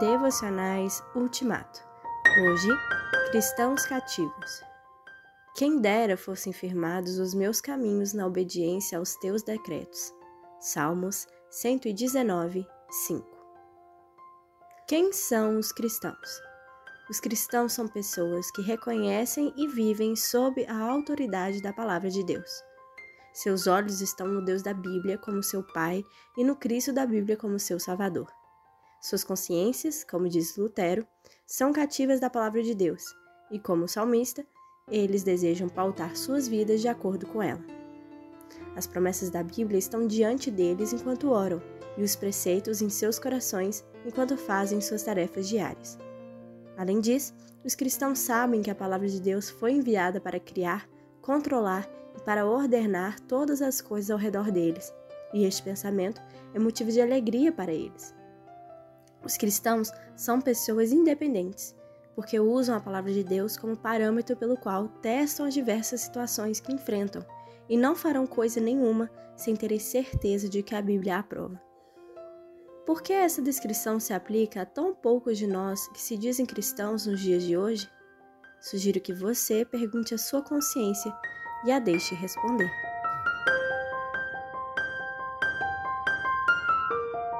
Devocionais Ultimato. Hoje, cristãos cativos. Quem dera fossem firmados os meus caminhos na obediência aos teus decretos. Salmos 119, 5. Quem são os cristãos? Os cristãos são pessoas que reconhecem e vivem sob a autoridade da palavra de Deus. Seus olhos estão no Deus da Bíblia como seu Pai e no Cristo da Bíblia como seu Salvador. Suas consciências, como diz Lutero, são cativas da palavra de Deus, e como salmista, eles desejam pautar suas vidas de acordo com ela. As promessas da Bíblia estão diante deles enquanto oram, e os preceitos em seus corações enquanto fazem suas tarefas diárias. Além disso, os cristãos sabem que a palavra de Deus foi enviada para criar, controlar e para ordenar todas as coisas ao redor deles, e este pensamento é motivo de alegria para eles. Os cristãos são pessoas independentes, porque usam a palavra de Deus como parâmetro pelo qual testam as diversas situações que enfrentam e não farão coisa nenhuma sem terem certeza de que a Bíblia aprova. Por que essa descrição se aplica a tão poucos de nós que se dizem cristãos nos dias de hoje? Sugiro que você pergunte à sua consciência e a deixe responder.